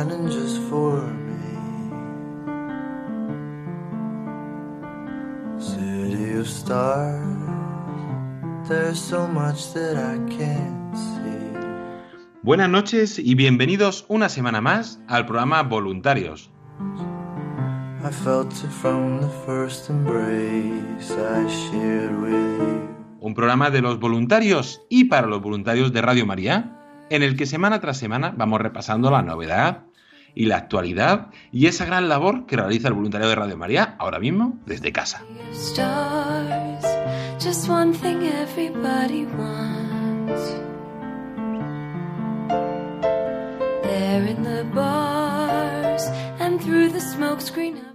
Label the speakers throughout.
Speaker 1: Shining just for me? City of stars, there's so much that I can't see.
Speaker 2: Buenas noches y bienvenidos una semana más al programa Voluntarios.
Speaker 1: I felt it from the first embrace I shared with you.
Speaker 2: Un programa de los voluntarios y para los voluntarios de Radio María, en el que semana tras semana vamos repasando la novedad y la actualidad y esa gran labor que realiza el voluntario de Radio María ahora mismo desde casa.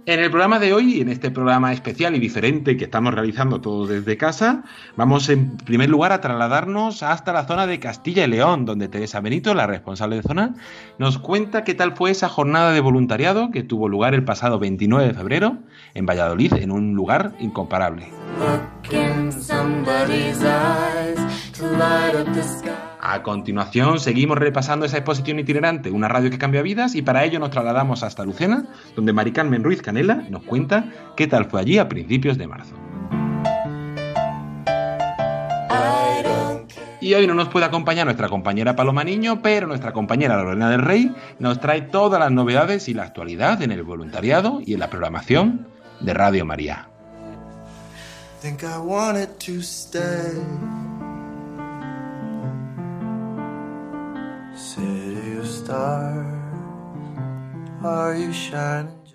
Speaker 2: En el programa de hoy, en este programa especial y diferente que estamos realizando todos desde casa, vamos en primer lugar a trasladarnos hasta la zona de Castilla y León, donde Teresa Benito, la responsable de zona, nos cuenta qué tal fue esa jornada de voluntariado que tuvo lugar el pasado 29 de febrero en Valladolid, en un lugar incomparable. A continuación, seguimos repasando esa exposición itinerante, una radio que cambia vidas, y para ello nos trasladamos hasta Lucena, donde Mari Carmen Ruiz Canela nos cuenta qué tal fue allí a principios de marzo. Y hoy no nos puede acompañar nuestra compañera Paloma Niño, pero nuestra compañera Lorena del Rey nos trae todas las novedades y la actualidad en el voluntariado y en la programación de Radio María.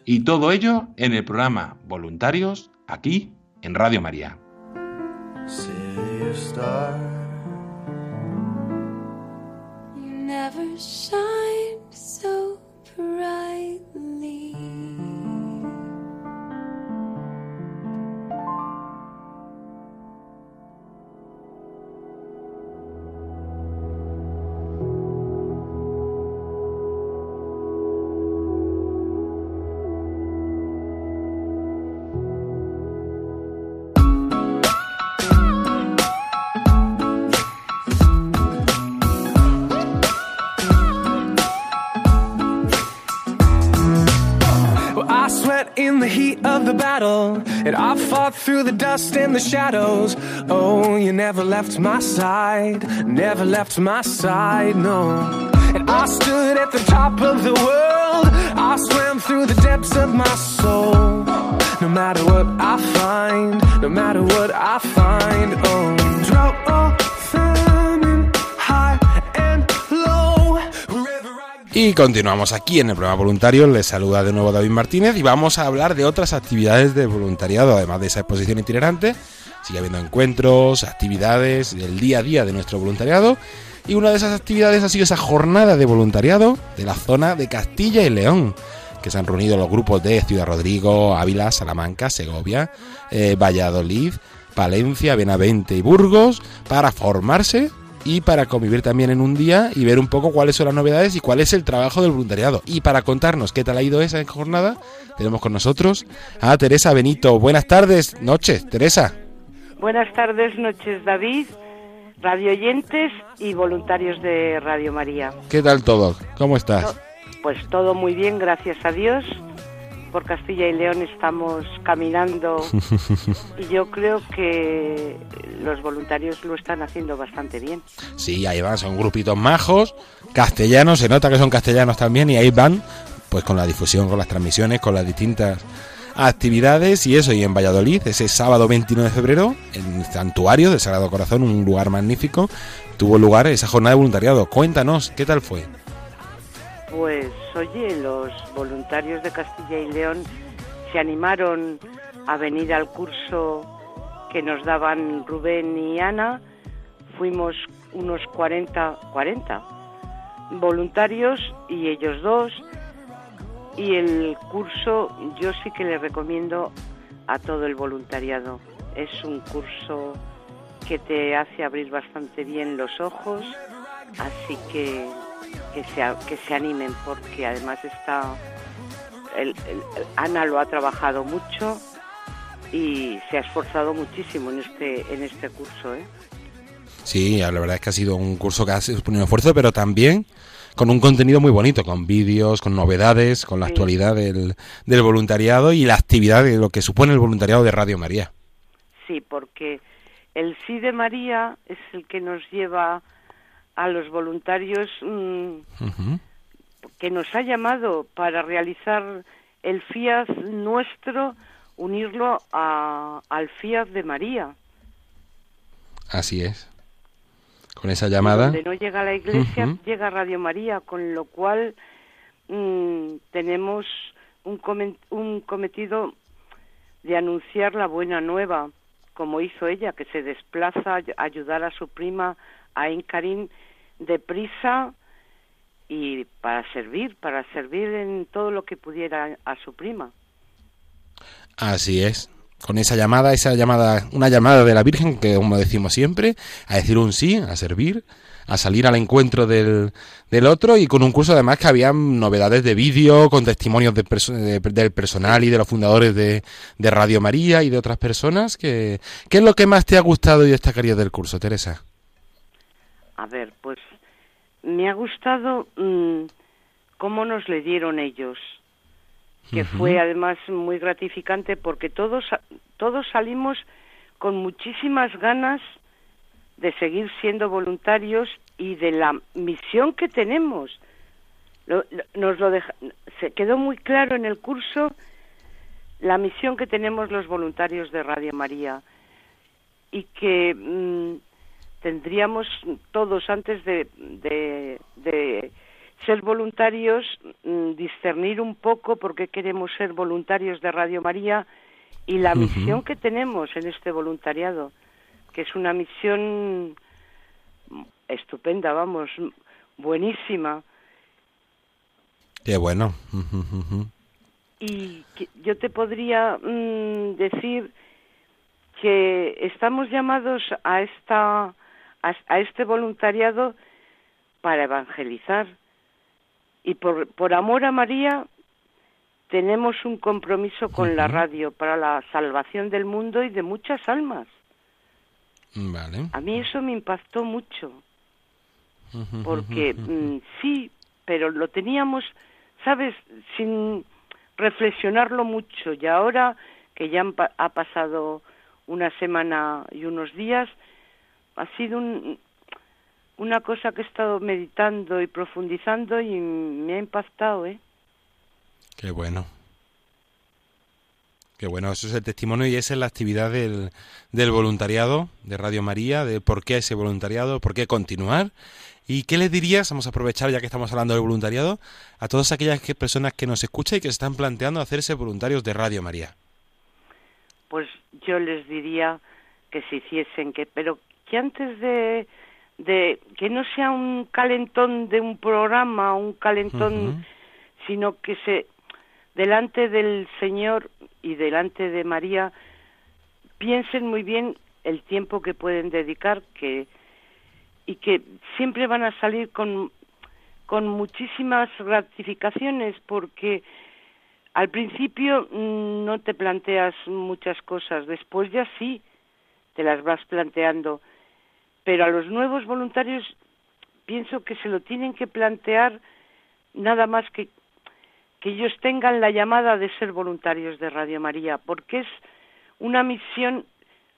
Speaker 2: Y todo ello en el programa Voluntarios aquí en Radio María.
Speaker 1: City of stars.
Speaker 3: You never shine so brightly.
Speaker 4: Battle, and I fought through the dust and the shadows. Oh, you never left my side, never left my side, no. And I stood at the top of the world, I swam through the depths of my soul. No matter what I find, no matter what I find, oh, drought or
Speaker 5: Y continuamos aquí en el programa voluntario. Les saluda de nuevo David Martínez y vamos a hablar de otras actividades de voluntariado, además de esa exposición itinerante. Sigue habiendo encuentros, actividades del día a día de nuestro voluntariado. Y una de esas actividades ha sido esa jornada de voluntariado de la zona de Castilla y León, que se han reunido los grupos de Ciudad Rodrigo, Ávila, Salamanca, Segovia, eh, Valladolid, Palencia, Benavente y Burgos para formarse y para convivir también en un día y ver un poco cuáles son las novedades y cuál es el trabajo del voluntariado. Y para contarnos qué tal ha ido esa jornada, tenemos con nosotros a Teresa Benito. Buenas tardes, noches, Teresa.
Speaker 6: Buenas tardes, noches, David, radio oyentes y voluntarios de Radio María.
Speaker 5: ¿Qué tal todo? ¿Cómo estás?
Speaker 6: Pues todo muy bien, gracias a Dios. Por Castilla y León estamos caminando y yo creo que los voluntarios lo están haciendo bastante bien.
Speaker 5: Sí, ahí van, son grupitos majos, castellanos, se nota que son castellanos también y ahí van, pues con la difusión, con las transmisiones, con las distintas actividades y eso, y en Valladolid, ese sábado 29 de febrero, en el Santuario del Sagrado Corazón, un lugar magnífico, tuvo lugar esa jornada de voluntariado. Cuéntanos, ¿qué tal fue?
Speaker 6: Pues oye, los voluntarios de Castilla y León se animaron a venir al curso que nos daban Rubén y Ana. Fuimos unos 40, 40 voluntarios y ellos dos. Y el curso yo sí que le recomiendo a todo el voluntariado. Es un curso que te hace abrir bastante bien los ojos, así que que se, que se animen porque además está el, Ana lo ha trabajado mucho y se ha esforzado muchísimo en este en este curso ¿eh?
Speaker 5: sí la verdad es que ha sido un curso que ha un esfuerzo pero también con un contenido muy bonito, con vídeos, con novedades, con la actualidad del, del voluntariado y la actividad de lo que supone el voluntariado de Radio María.
Speaker 6: Sí, porque el sí de María es el que nos lleva a los voluntarios mm, que nos ha llamado para realizar el FIAT nuestro, unirlo a, al FIAT de María.
Speaker 5: Así es. Con esa llamada.
Speaker 6: Donde no llega la iglesia, llega Radio María, con lo cual mm, tenemos un, un cometido de anunciar la buena nueva, como hizo ella, que se desplaza a ayudar a su prima a Incarín deprisa y para servir, para servir en todo lo que pudiera a su prima.
Speaker 5: Así es. Con esa llamada, esa llamada, una llamada de la Virgen, que como decimos siempre, a decir un sí, a servir, a salir al encuentro del, del otro y con un curso además que había novedades de vídeo, con testimonios de, del personal y de los fundadores de, de Radio María y de otras personas. Que, ¿Qué es lo que más te ha gustado y destacarías del curso, Teresa?
Speaker 6: A ver, pues me ha gustado mm, cómo nos le dieron ellos, que fue además muy gratificante porque todos, todos salimos con muchísimas ganas de seguir siendo voluntarios y de la misión que tenemos. nos lo se quedó muy claro en el curso la misión que tenemos los voluntarios de Radio María y que mm, tendríamos todos antes de, de, ser voluntarios mm, discernir un poco por qué queremos ser voluntarios de Radio María y la misión que tenemos en este voluntariado, que es una misión estupenda, vamos, buenísima.
Speaker 5: Qué bueno.
Speaker 6: Y yo te podría mm, decir que estamos llamados a esta a, este voluntariado para evangelizar. Y por, por amor a María tenemos un compromiso con la radio para la salvación del mundo y de muchas almas.
Speaker 5: Vale.
Speaker 6: A mí eso me impactó mucho, porque mm, sí, pero lo teníamos, ¿sabes?, sin reflexionarlo mucho. Y ahora que ya ha pasado una semana y unos días, ha sido un, una cosa que he estado meditando y profundizando y me ha impactado, ¿eh?
Speaker 5: Qué bueno. Qué bueno, eso es el testimonio y esa es la actividad del, del voluntariado de Radio María, de por qué ese voluntariado, por qué continuar. ¿Y qué le dirías, vamos a aprovechar ya que estamos hablando del voluntariado, a todas aquellas personas que nos escuchan y que se están planteando hacerse voluntarios de Radio María?
Speaker 6: Pues yo les diría que se hiciesen, que, pero que antes de, de que no sea un calentón de un programa, un calentón, sino que se delante del Señor y delante de María piensen muy bien el tiempo que pueden dedicar que y que siempre van a salir con con muchísimas gratificaciones porque al principio mm, no te planteas muchas cosas, después ya sí te las vas planteando pero a los nuevos voluntarios pienso que se lo tienen que plantear nada más que que ellos tengan la llamada de ser voluntarios de Radio María, porque es una misión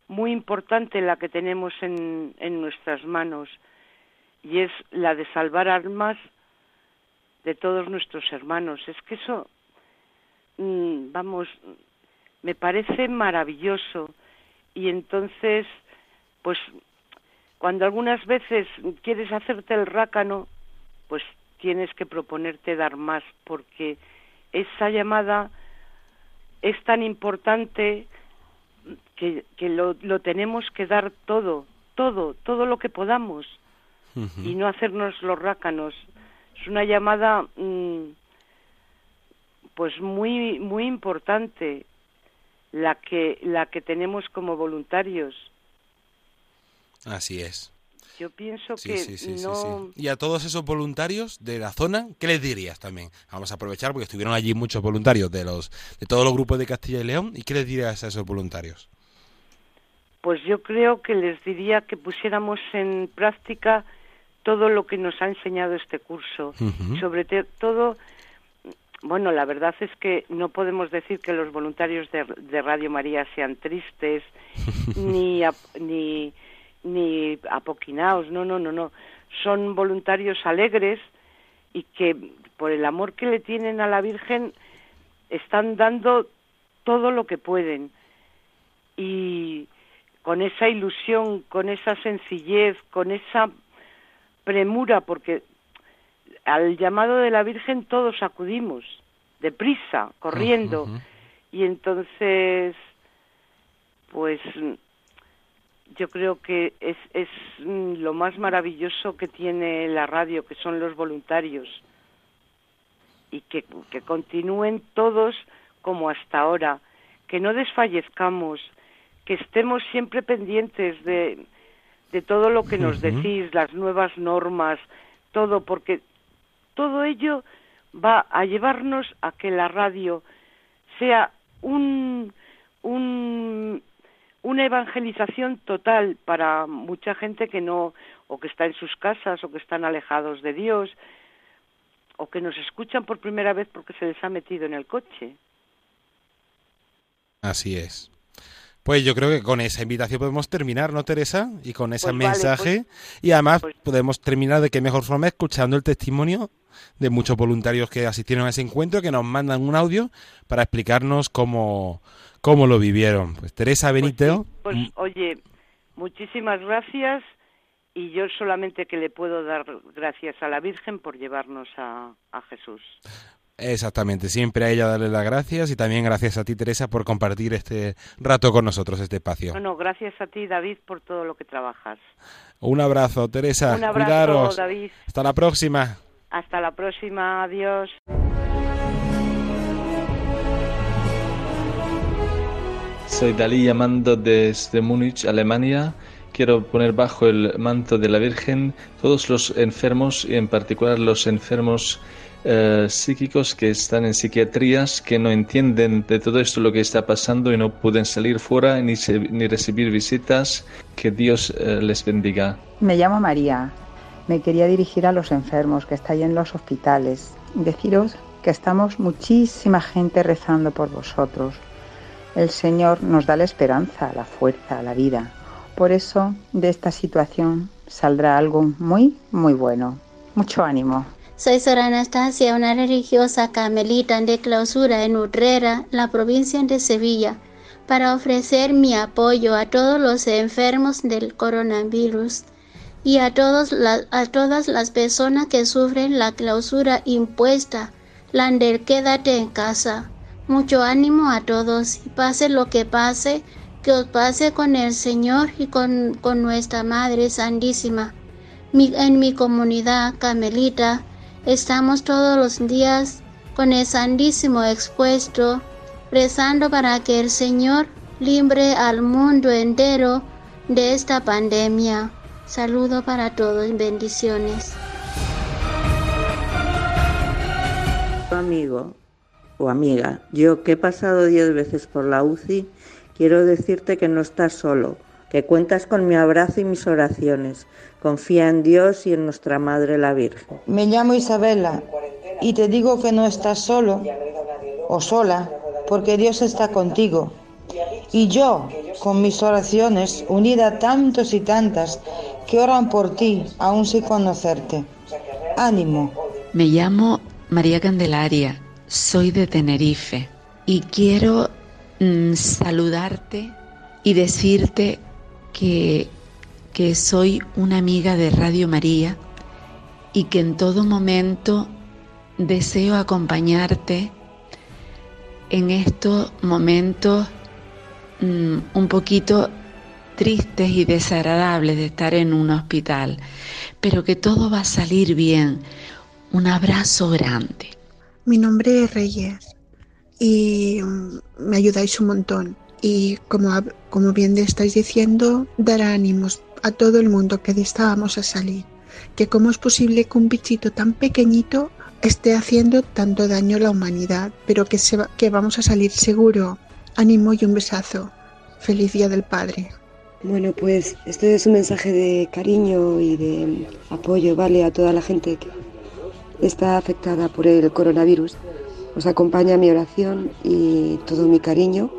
Speaker 6: muy importante la que tenemos en, en nuestras manos y es la de salvar almas de todos nuestros hermanos. Es que eso, mm, vamos, me parece maravilloso y entonces, pues, cuando algunas veces quieres hacerte el rácano, pues tienes que proponerte dar más porque esa llamada es tan importante que, que lo, lo, tenemos que dar todo, todo, todo lo que podamos y no hacernos los rácanos. Es una llamada mmm, pues muy muy importante la que la que tenemos como voluntarios.
Speaker 5: Así es.
Speaker 6: Yo pienso
Speaker 5: Sí,
Speaker 6: que
Speaker 5: sí, sí, sí,
Speaker 6: no.
Speaker 5: Y a todos esos voluntarios de la zona, ¿qué les dirías también? Vamos a aprovechar porque estuvieron allí muchos voluntarios de los de todos los grupos de Castilla y León. ¿Y qué les dirías a esos voluntarios?
Speaker 6: pues yo creo que les diría que pusiéramos en práctica todo lo que nos ha enseñado este curso. Sobre todo, bueno, la verdad es que no podemos decir que los voluntarios de, de Radio María sean tristes ni, ni, ni apoquinaos, no, no, no, no. Son voluntarios alegres y que por el amor que le tienen a la Virgen están dando todo lo que pueden. Y con esa ilusión, con esa sencillez, con esa premura, porque al llamado de la Virgen todos acudimos, deprisa, corriendo, y entonces, pues yo creo que es, es mm, lo más maravilloso que tiene la radio, que son los voluntarios, y que, que continúen todos como hasta ahora, que no desfallezcamos, que estemos siempre pendientes de, de todo lo que nos decís, las nuevas normas, todo, porque todo ello va a llevarnos a que la radio sea un, un, una evangelización total para mucha gente que no, o que está en sus casas, o que están alejados de Dios, o que nos escuchan por primera vez porque se les ha metido en el coche.
Speaker 5: Así es. Pues yo creo que con esa invitación podemos terminar, ¿no, Teresa? Y con ese
Speaker 6: Pues vale,
Speaker 5: mensaje. y además
Speaker 6: pues-
Speaker 5: podemos terminar de qué mejor forma escuchando el testimonio de muchos voluntarios que asistieron a ese encuentro, que nos mandan un audio para explicarnos cómo, cómo lo vivieron. Pues Teresa Benito,
Speaker 6: Pues
Speaker 5: mm,
Speaker 6: oye, muchísimas gracias y yo solamente que le puedo dar gracias a la Virgen por llevarnos a, a Jesús.
Speaker 5: exactamente, siempre a ella darle las gracias y también gracias a ti, Teresa, por compartir este rato con nosotros, este espacio.
Speaker 6: No, no, gracias a ti, David, por todo lo que trabajas.
Speaker 5: Un abrazo, Teresa.
Speaker 6: Un abrazo,
Speaker 5: Cuidaros.
Speaker 6: David.
Speaker 5: Hasta la próxima.
Speaker 6: Hasta la próxima, adiós.
Speaker 7: Soy Dalí llamando desde Múnich, Alemania. Quiero poner bajo el manto de la Virgen todos los enfermos y en particular los enfermos eh, psíquicos que están en psiquiatrías, que no entienden de todo esto lo que está pasando y no pueden salir fuera ni, ni recibir visitas. Que Dios eh, les bendiga.
Speaker 8: Me llamo María. Me quería dirigir a los enfermos que estáis en los hospitales. Deciros que estamos muchísima gente rezando por vosotros. El Señor nos da la esperanza, la fuerza, la vida. Por eso de esta situación saldrá algo muy, muy bueno. Mucho ánimo.
Speaker 9: Soy Sor Anastasia, una religiosa carmelita de clausura en Utrera, la provincia de Sevilla, para ofrecer mi apoyo a todos los enfermos del coronavirus y a, todas las personas que sufren la clausura impuesta, la del quédate en casa. Mucho ánimo a todos y pase lo que pase, que os pase con el Señor y con, con nuestra Madre Santísima. En mi comunidad carmelita estamos todos los días con el Santísimo expuesto, rezando para que el Señor libre al mundo entero de esta pandemia. Saludo para todos bendiciones.
Speaker 10: amigo o amiga, yo que he pasado diez veces por la UCI, quiero decirte que no estás solo, que cuentas con mi abrazo y mis oraciones. Confía en Dios y en nuestra Madre la Virgen.
Speaker 11: Me llamo Isabela
Speaker 8: y te digo que no estás solo o sola, porque Dios está contigo. Y yo, con mis oraciones, unida a tantos y tantas que oran por ti, aún sin conocerte. Ánimo.
Speaker 11: Me llamo María Candelaria, soy de Tenerife y quiero mm, saludarte y decirte que, que soy una amiga de Radio María y que en todo momento deseo acompañarte en estos momentos mm, un poquito tristes y desagradables de estar en un hospital, pero que todo va a salir bien. Un abrazo grande.
Speaker 12: Mi nombre es Reyes y mm, me ayudáis un montón. Y como, como bien estáis diciendo, dar ánimos a todo el mundo que estábamos a salir. Que cómo es posible que un bichito tan pequeñito esté haciendo tanto daño a la humanidad, pero que, se que vamos a salir seguro. Ánimo y un besazo. Feliz Día del Padre.
Speaker 13: Bueno, pues este es un mensaje de cariño y de apoyo, ¿vale? A toda la gente que está afectada por el coronavirus. Os acompaña mi oración y todo mi cariño.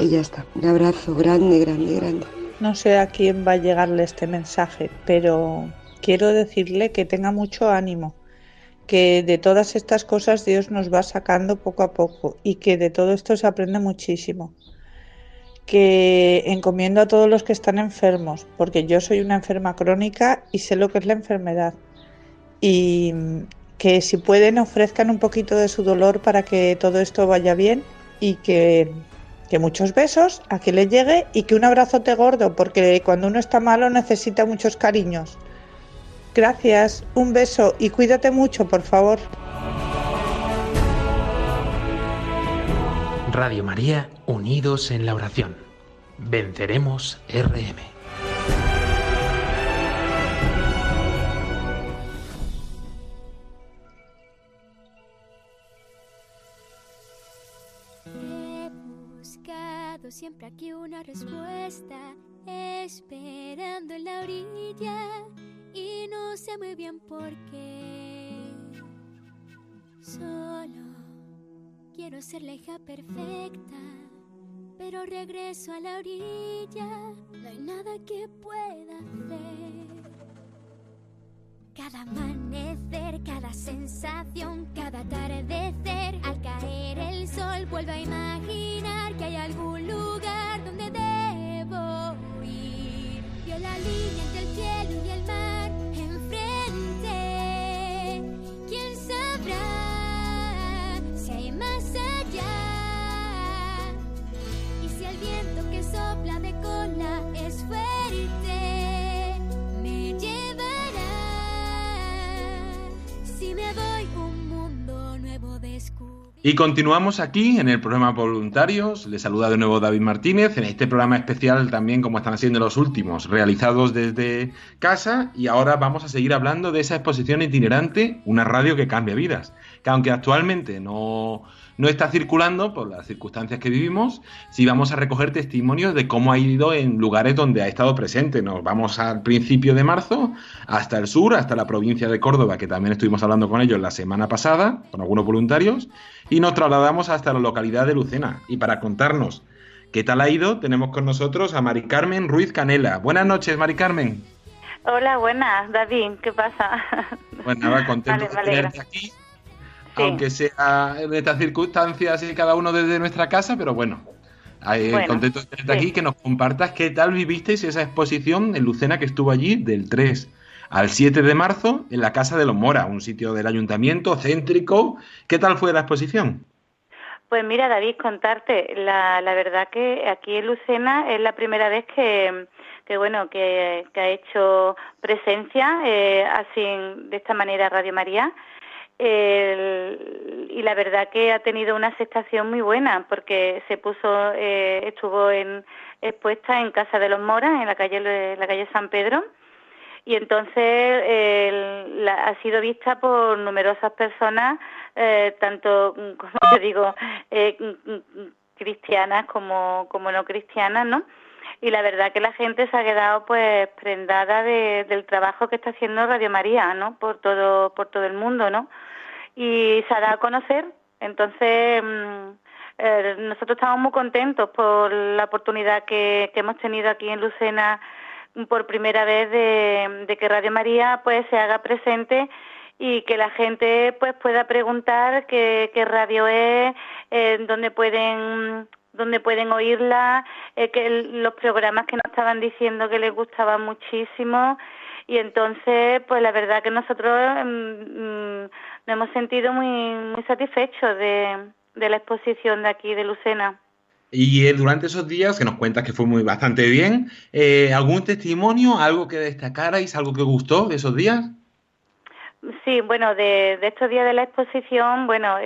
Speaker 13: Y ya está. Un abrazo grande, grande, grande.
Speaker 14: No sé a quién va a llegarle este mensaje, pero quiero decirle que tenga mucho ánimo, que de todas estas cosas Dios nos va sacando poco a poco y que de todo esto se aprende muchísimo que encomiendo a todos los que están enfermos, porque yo soy una enferma crónica y sé lo que es la enfermedad. Y que si pueden ofrezcan un poquito de su dolor para que todo esto vaya bien y que, que muchos besos a que le llegue y que un abrazote gordo, porque cuando uno está malo necesita muchos cariños. Gracias, un beso y cuídate mucho, por favor.
Speaker 15: Radio María, unidos en la oración. Venceremos RM.
Speaker 3: Siempre aquí una respuesta, esperando en la orilla y no sé muy bien por qué. Solo Quiero ser la hija perfecta, pero regreso a la orilla, no hay nada que pueda hacer. Cada amanecer, cada sensación, cada atardecer, al caer el sol vuelvo a imaginar que hay algún lugar donde debo ir. La Y
Speaker 2: continuamos aquí en el programa Voluntarios. Les saluda de nuevo David Martínez en este programa especial también como están siendo los últimos, realizados desde casa y ahora vamos a seguir hablando de esa exposición itinerante, una radio que cambia vidas, que aunque actualmente no, no está circulando por las circunstancias que vivimos, sí vamos a recoger testimonios de cómo ha ido en lugares donde ha estado presente. Nos vamos al principio de marzo hasta el sur, hasta la provincia de Córdoba, que también estuvimos hablando con ellos la semana pasada, con algunos voluntarios, y nos trasladamos hasta la localidad de Lucena. Y para contarnos qué tal ha ido, tenemos con nosotros a Mari Carmen Ruiz Canela. Buenas noches, Mari Carmen.
Speaker 16: Hola, buenas, David, ¿qué pasa?
Speaker 2: Pues nada, contento
Speaker 16: Vale,
Speaker 2: de tenerte aquí, aunque sea en estas circunstancias y cada uno desde nuestra casa, pero bueno, eh,
Speaker 16: Bueno,
Speaker 2: contento de tenerte
Speaker 16: sí.
Speaker 2: aquí, que nos compartas qué tal vivisteis esa exposición en Lucena que estuvo allí del 3 al 7 de marzo en la Casa de los Mora, un sitio del ayuntamiento céntrico. ¿Qué tal fue la exposición?
Speaker 16: Pues mira, David, contarte, la, la verdad que aquí en Lucena es la primera vez que, que bueno, que, que ha hecho presencia eh, así de esta manera Radio María. El- y la verdad que ha tenido una aceptación muy buena porque se puso, eh, estuvo en, expuesta en Casa de los Moras, en la calle, en la calle San Pedro, y entonces el- la- ha sido vista por numerosas personas, eh, tanto, como te digo, eh, cristianas como, como no cristianas, ¿no? Y la verdad que la gente se ha quedado pues prendada de- del trabajo que está haciendo Radio María, ¿no? Por todo, por todo el mundo, ¿no? y se ha dado a conocer. Entonces, mm, eh, nosotros estamos muy contentos por la oportunidad que, hemos tenido aquí en Lucena por primera vez de, que Radio María pues se haga presente y que la gente pues pueda preguntar qué, radio es, eh, dónde pueden donde pueden oírla, eh, que los programas que nos estaban diciendo que les gustaban muchísimo y entonces pues la verdad que nosotros mm, mm, nos hemos sentido muy muy satisfechos de, de la exposición de aquí de Lucena.
Speaker 2: Y eh, durante esos días, que nos cuentas que fue muy bastante bien, eh, ¿algún testimonio, algo que destacarais, algo que gustó de esos días?
Speaker 16: Sí, bueno, de, estos días de la exposición, bueno,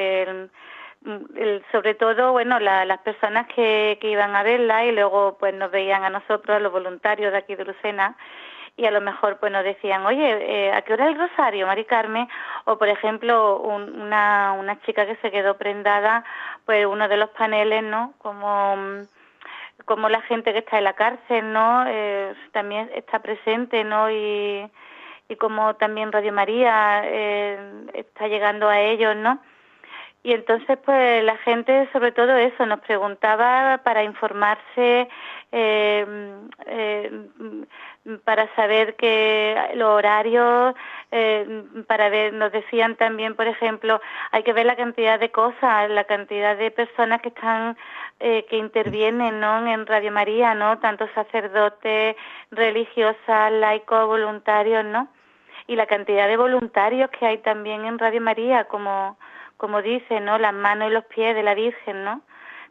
Speaker 16: sobre todo, bueno, las personas que, que iban a verla y luego pues nos veían a nosotros, los voluntarios de aquí de Lucena, y a lo mejor pues nos decían, oye, eh, ¿a qué hora el rosario, Mari Carmen? O por ejemplo, una, una chica que se quedó prendada, pues uno de los paneles, ¿no? Como, como la gente que está en la cárcel, ¿no? Eh, también está presente, ¿no? Y, y como también Radio María eh, está llegando a ellos, ¿no? Y entonces, pues la gente, sobre todo eso, nos preguntaba para informarse, eh, eh, para saber que los horarios, eh, para ver, nos decían también, por ejemplo, hay que ver la cantidad de cosas, la cantidad de personas que están, que intervienen, ¿no? En Radio María, ¿no? Tanto sacerdotes, religiosas, laicos, voluntarios, ¿no? Y la cantidad de voluntarios que hay también en Radio María, como como dice, ¿no? Las manos y los pies de la Virgen, ¿no?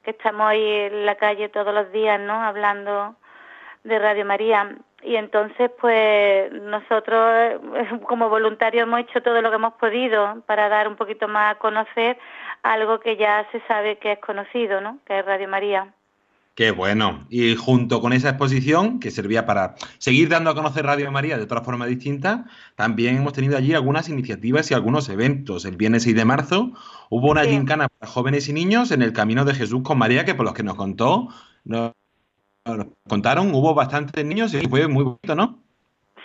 Speaker 16: Que estamos ahí en la calle todos los días, ¿no? Hablando de Radio María. Y entonces, pues nosotros como voluntarios hemos hecho todo lo que hemos podido para dar un poquito más a conocer algo que ya se sabe que es conocido, ¿no? Que es Radio María.
Speaker 2: Qué bueno. Y junto con esa exposición, que servía para seguir dando a conocer Radio María de otra forma distinta, también hemos tenido allí algunas iniciativas y algunos eventos. El viernes 6 de marzo hubo una gincana para jóvenes y niños en el Camino de Jesús con María, que por los que nos contó, nos, contaron, hubo bastantes niños y fue muy bonito, ¿no?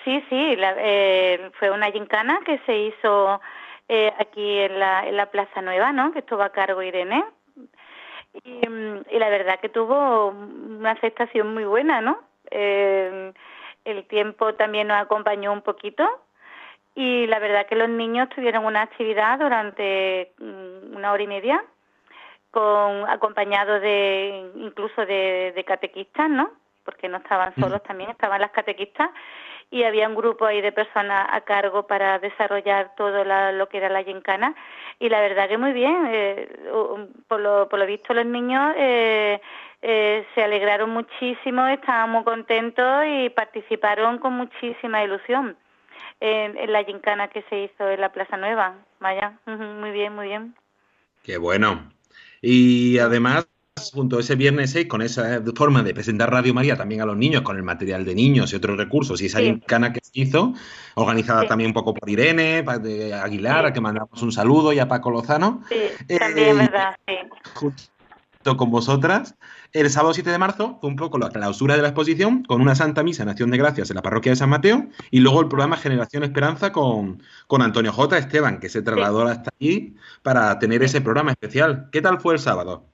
Speaker 16: Sí, sí, eh, fue una gincana que se hizo eh, aquí en la, en la Plaza Nueva, ¿no? Que estuvo a cargo Irene y, la verdad que tuvo una aceptación muy buena, ¿no? Eh, el tiempo también nos acompañó un poquito y la verdad que los niños tuvieron una actividad durante mm, una hora y media con acompañados de incluso de, de catequistas, ¿no? Porque no estaban solos también, estaban las catequistas y había un grupo ahí de personas a cargo para desarrollar todo lo que era la gincana. Y la verdad que muy bien eh, por, lo, por lo visto los niños eh, eh, se alegraron muchísimo estaban muy contentos y participaron con muchísima ilusión en, en la gincana que se hizo en la Plaza Nueva. Vaya muy bien muy bien.
Speaker 2: Qué bueno. Y además junto a ese viernes 6 con esa forma de presentar Radio María también a los niños con el material de niños y otros recursos y esa sí. que se hizo, organizada también un poco por Irene, de Aguilar, a que mandamos un saludo y a Paco Lozano.
Speaker 16: Sí, eh, también, verdad, sí.
Speaker 2: Junto con vosotras, el sábado 7 de marzo fue un poco la clausura de la exposición con una Santa Misa en Acción de Gracias en la parroquia de San Mateo y luego el programa Generación Esperanza con, con Antonio J. Esteban, que se trasladó hasta allí para tener ese programa especial. ¿Qué tal fue el sábado?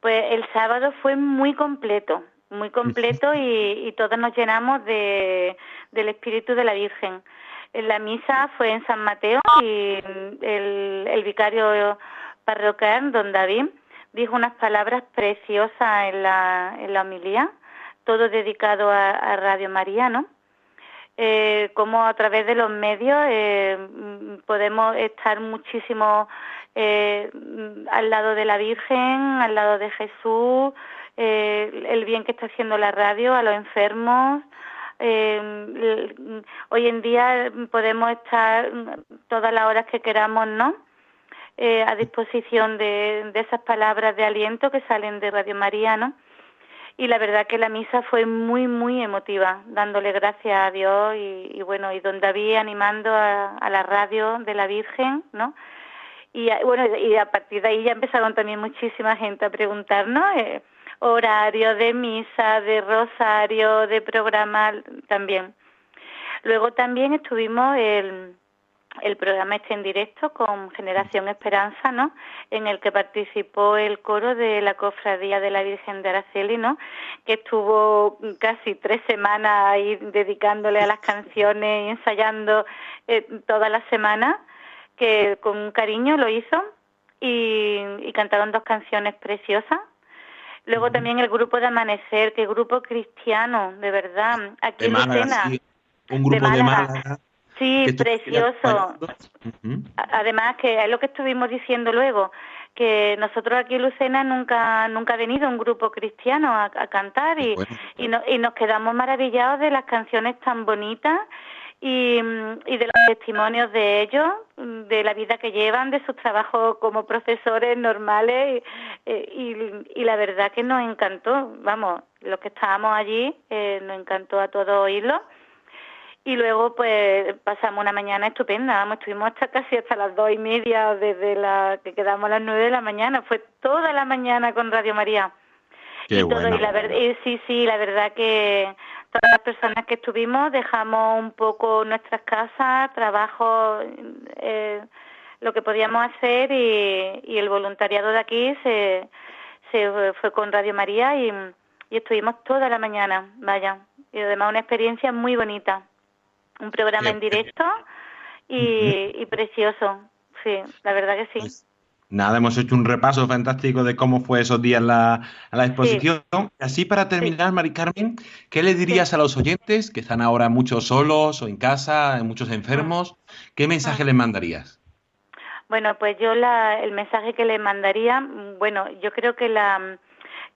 Speaker 16: Pues el sábado fue muy completo, muy completo y, todos nos llenamos de, del espíritu de la Virgen. La misa fue en San Mateo y el, el vicario parroquial, don David, dijo unas palabras preciosas en la, en la homilía, todo dedicado a, Radio María, ¿no? Eh, como a través de los medios eh, podemos estar muchísimo eh, al lado de la Virgen, al lado de Jesús, eh, el bien que está haciendo la radio a los enfermos. Eh, hoy en día podemos estar todas las horas que queramos, ¿no? Eh, a disposición de, de, esas palabras de aliento que salen de Radio María, ¿no? Y la verdad que la misa fue muy, muy emotiva, dándole gracias a Dios y, y bueno, y don David animando a, a la radio de la Virgen, ¿no? Y bueno, y a partir de ahí ya empezaron también muchísima gente a preguntarnos eh, horario de misa, de rosario, de programa también. Luego también estuvimos el, el programa este en directo con Generación Esperanza, ¿no? En el que participó el coro de la Cofradía de la Virgen de Araceli, ¿no? Que estuvo casi tres semanas ahí dedicándole a las canciones y ensayando eh, toda la semana, que con cariño lo hizo y, cantaron dos canciones preciosas. Luego también el grupo de Amanecer, que grupo cristiano, de verdad, aquí en Lucena.
Speaker 2: Un grupo de Málaga
Speaker 16: Sí, precioso. Además que es lo que estuvimos diciendo luego, que nosotros aquí en Lucena nunca nunca ha venido un grupo cristiano a, cantar y, y, y, nos quedamos maravillados de las canciones tan bonitas y, y, de los testimonios de ellos, de la vida que llevan, de sus trabajos como profesores normales y, la verdad que nos encantó, vamos, los que estábamos allí eh, nos encantó a todos oírlo. Y luego pues pasamos una mañana estupenda, vamos, estuvimos hasta casi hasta las dos y media desde la que quedamos a las nueve de la mañana, fue toda la mañana con Radio María.
Speaker 2: Qué
Speaker 16: y,
Speaker 2: bueno.
Speaker 16: y la verdad, sí, sí, la verdad que todas las personas que estuvimos dejamos un poco nuestras casas, trabajo, eh, lo que podíamos hacer y, y el voluntariado de aquí se, se fue con Radio María y, y estuvimos toda la mañana, vaya, y además una experiencia muy bonita un programa en directo y, y, precioso. Sí, la verdad que sí.
Speaker 2: Nada, hemos hecho un repaso fantástico de cómo fue esos días la, la exposición. Sí. Así para terminar, sí. Mari Carmen, ¿qué le dirías sí. a los oyentes que están ahora muchos solos o en casa, muchos enfermos? ¿Qué mensaje ah. les mandarías?
Speaker 16: Bueno, pues yo la, el mensaje que les mandaría, bueno, yo creo que la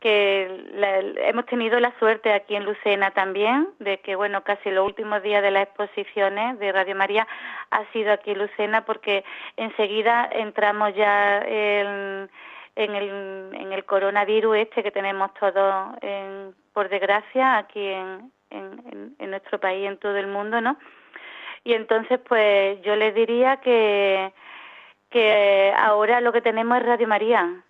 Speaker 16: que la, hemos tenido la suerte aquí en Lucena también de que bueno casi los últimos días de las exposiciones de Radio María ha sido aquí en Lucena porque enseguida entramos ya en, en el, en el coronavirus este que tenemos todos en, por desgracia aquí en, en, en nuestro país en todo el mundo no y entonces pues yo les diría que que ahora lo que tenemos es Radio María.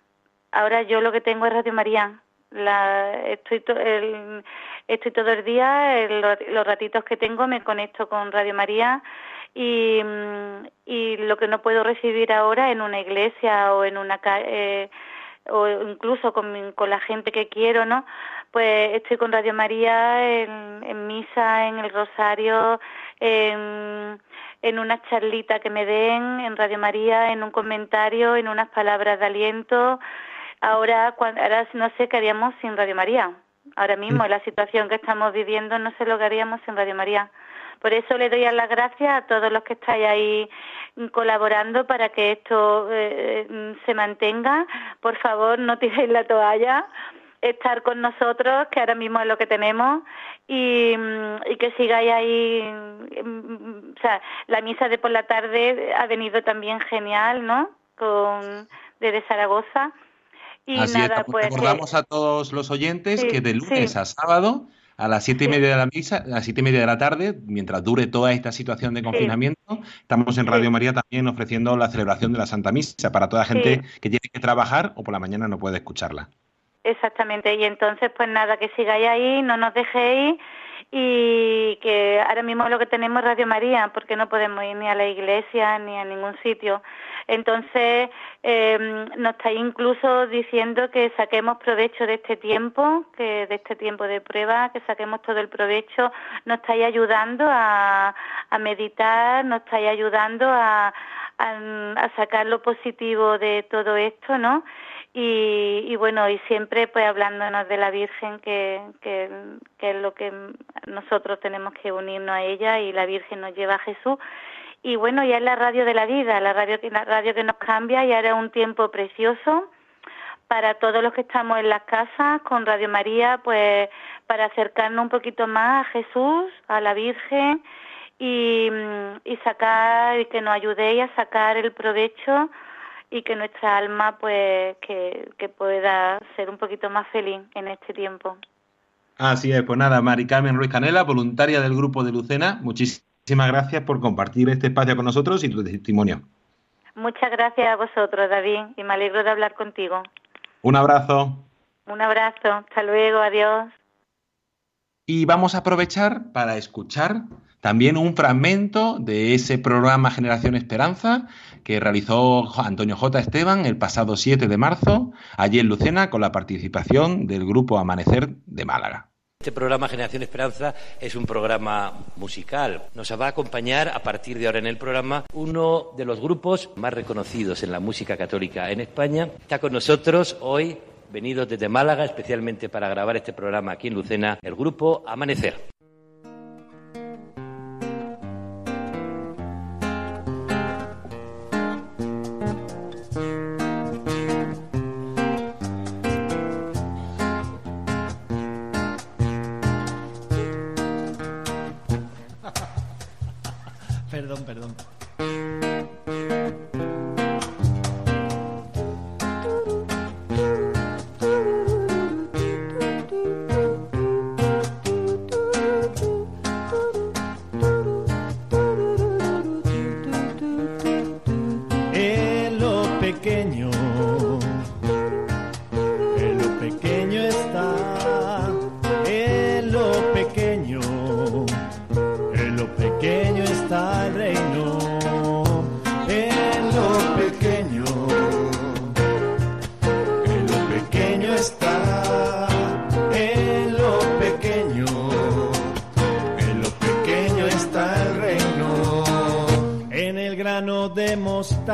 Speaker 16: Ahora yo lo que tengo es Radio María la, estoy, to, el, estoy todo el día, los ratitos que tengo me conecto con Radio María y, y lo que no puedo recibir ahora en una iglesia o en una eh, o incluso con, la gente que quiero, ¿no? Pues estoy con Radio María en, en misa, en el rosario, en, en una charlita que me den en Radio María, en un comentario, en unas palabras de aliento, Ahora, cuando, ahora no sé qué haríamos sin Radio María. Ahora mismo, en la situación que estamos viviendo, no sé lo que haríamos sin Radio María. Por eso le doy las gracias a todos los que estáis ahí colaborando para que esto eh, se mantenga. Por favor, no tiréis la toalla estar con nosotros, que ahora mismo es lo que tenemos, y, y, que sigáis ahí. O sea, la misa de por la tarde ha venido también genial, ¿no? Con, desde Zaragoza. Y
Speaker 2: Así
Speaker 16: nada,
Speaker 2: es,
Speaker 16: pues.
Speaker 2: recordamos
Speaker 16: que...
Speaker 2: a todos los oyentes
Speaker 16: sí,
Speaker 2: que de lunes
Speaker 16: sí.
Speaker 2: a sábado a las siete y media de la misa, a las siete y media de la tarde, mientras dure toda esta situación de confinamiento, estamos en Radio María también ofreciendo la celebración de la Santa Misa para toda gente que tiene que trabajar o por la mañana no puede escucharla.
Speaker 16: Exactamente, y entonces pues nada, que sigáis ahí, no nos dejéis y que ahora mismo lo que tenemos es Radio María, porque no podemos ir ni a la iglesia ni a ningún sitio. Entonces, eh, nos estáis incluso diciendo que saquemos provecho de este tiempo, que de este tiempo de prueba, que saquemos todo el provecho. Nos estáis ayudando a, meditar, nos estáis ayudando a, sacar lo positivo de todo esto, ¿no? Y, y, bueno, y siempre pues hablándonos de la Virgen, que, que, es lo que nosotros tenemos que unirnos a ella y la Virgen nos lleva a Jesús. Y bueno, ya es la radio de la vida, la radio, que nos cambia y ahora un tiempo precioso para todos los que estamos en las casas con Radio María, pues para acercarnos un poquito más a Jesús, a la Virgen y, sacar, y que nos ayudéis a sacar el provecho y que nuestra alma pues que, que, pueda ser un poquito más feliz en este tiempo.
Speaker 2: Así es, pues nada, Mari Carmen Ruiz Canela, voluntaria del grupo de Lucena, muchísimas gracias por compartir este espacio con nosotros y tu testimonio.
Speaker 16: Muchas gracias a vosotros, David, y me alegro de hablar contigo.
Speaker 2: Un abrazo.
Speaker 16: Un abrazo, hasta luego, adiós.
Speaker 2: Y vamos a aprovechar para escuchar También un fragmento de ese programa Generación Esperanza que realizó Antonio J. Esteban el pasado 7 de marzo, allí en Lucena, con la participación del grupo Amanecer de Málaga.
Speaker 17: Este programa Generación Esperanza es un programa musical. Nos va a acompañar a partir de ahora en el programa uno de los grupos más reconocidos en la música católica en España. Está con nosotros hoy, venido desde Málaga, especialmente para grabar este programa aquí en Lucena, el grupo Amanecer.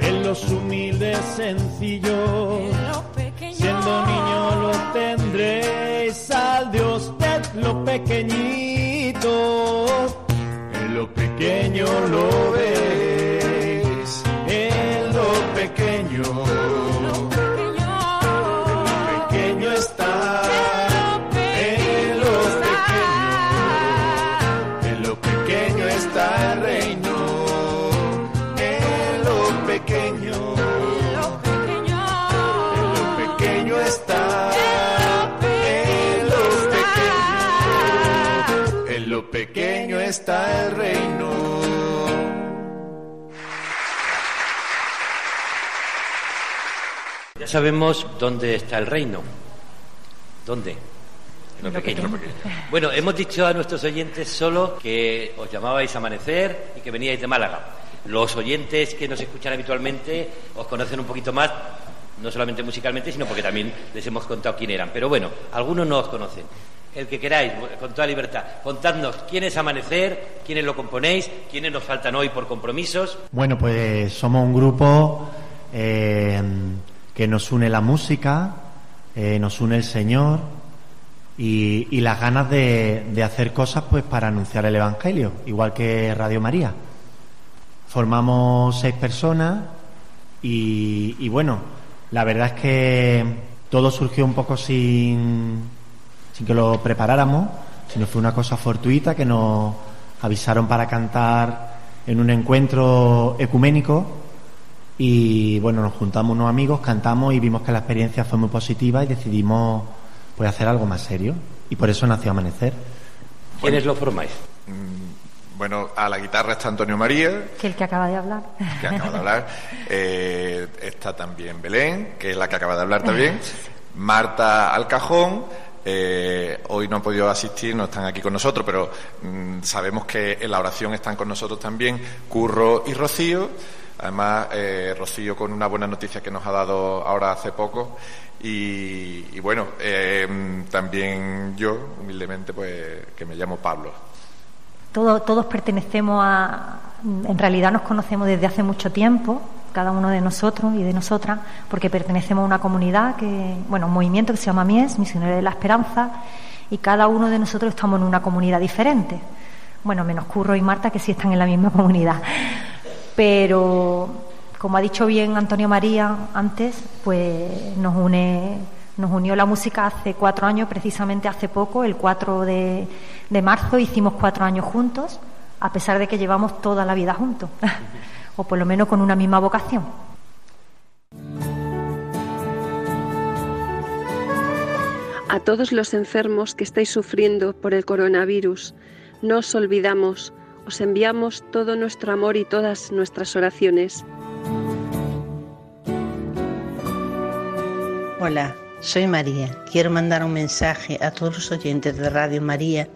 Speaker 18: en los humildes
Speaker 17: sencillos. Siendo niño lo tendréis al de usted lo pequeñito. En lo pequeño lo veréis sabemos dónde está el reino. ¿Dónde? En lo, pequeño. Bueno, hemos dicho a nuestros oyentes solo que os llamabais Amanecer y que veníais de Málaga. Los oyentes que nos escuchan habitualmente os conocen un poquito más, no solamente musicalmente, sino porque también les hemos contado quién eran. Pero bueno, algunos no os conocen el que queráis, con toda libertad. Contadnos quién es Amanecer, quiénes lo componéis, quiénes nos faltan hoy por compromisos.
Speaker 19: Bueno, pues somos un grupo eh, que nos une la música, eh, nos une el Señor y, las ganas de, hacer cosas pues para anunciar el Evangelio, igual que Radio María. Formamos seis personas y, bueno, la verdad es que todo surgió un poco sin sin que lo preparáramos, sino fue una cosa fortuita que nos avisaron para cantar en un encuentro ecuménico y bueno, nos juntamos unos amigos, cantamos y vimos que la experiencia fue muy positiva y decidimos pues hacer algo más serio y por eso nació Amanecer.
Speaker 17: ¿Quiénes lo formáis?
Speaker 20: Mm, bueno, a la guitarra está Antonio María.
Speaker 21: Que el que acaba de hablar.
Speaker 20: Que acaba de hablar. Eh, está también Belén, que es la que acaba de hablar también. Marta al cajón eh, hoy no han podido asistir, no están aquí con nosotros, pero mm, sabemos que en la oración están con nosotros también Curro y Rocío. Además, eh, Rocío con una buena noticia que nos ha dado ahora hace poco. Y, bueno, eh, también yo, humildemente, pues que me llamo Pablo.
Speaker 22: todos pertenecemos a. En realidad nos conocemos desde hace mucho tiempo, cada uno de nosotros y de nosotras, porque pertenecemos a una comunidad, que, bueno, un movimiento que se llama Mies, Misioneros de la Esperanza, y cada uno de nosotros estamos en una comunidad diferente. Bueno, menos Curro y Marta, que sí están en la misma comunidad. Pero, como ha dicho bien Antonio María antes, pues nos une nos unió la música hace cuatro años, precisamente hace poco, el 4 de, de marzo, hicimos cuatro años juntos, a pesar de que llevamos toda la vida juntos, o por lo menos con una misma vocación.
Speaker 21: A todos los enfermos que estáis sufriendo por el coronavirus, no os olvidamos, os enviamos todo nuestro amor y todas nuestras oraciones.
Speaker 23: Hola, soy María. Quiero mandar un mensaje a todos los oyentes de Radio María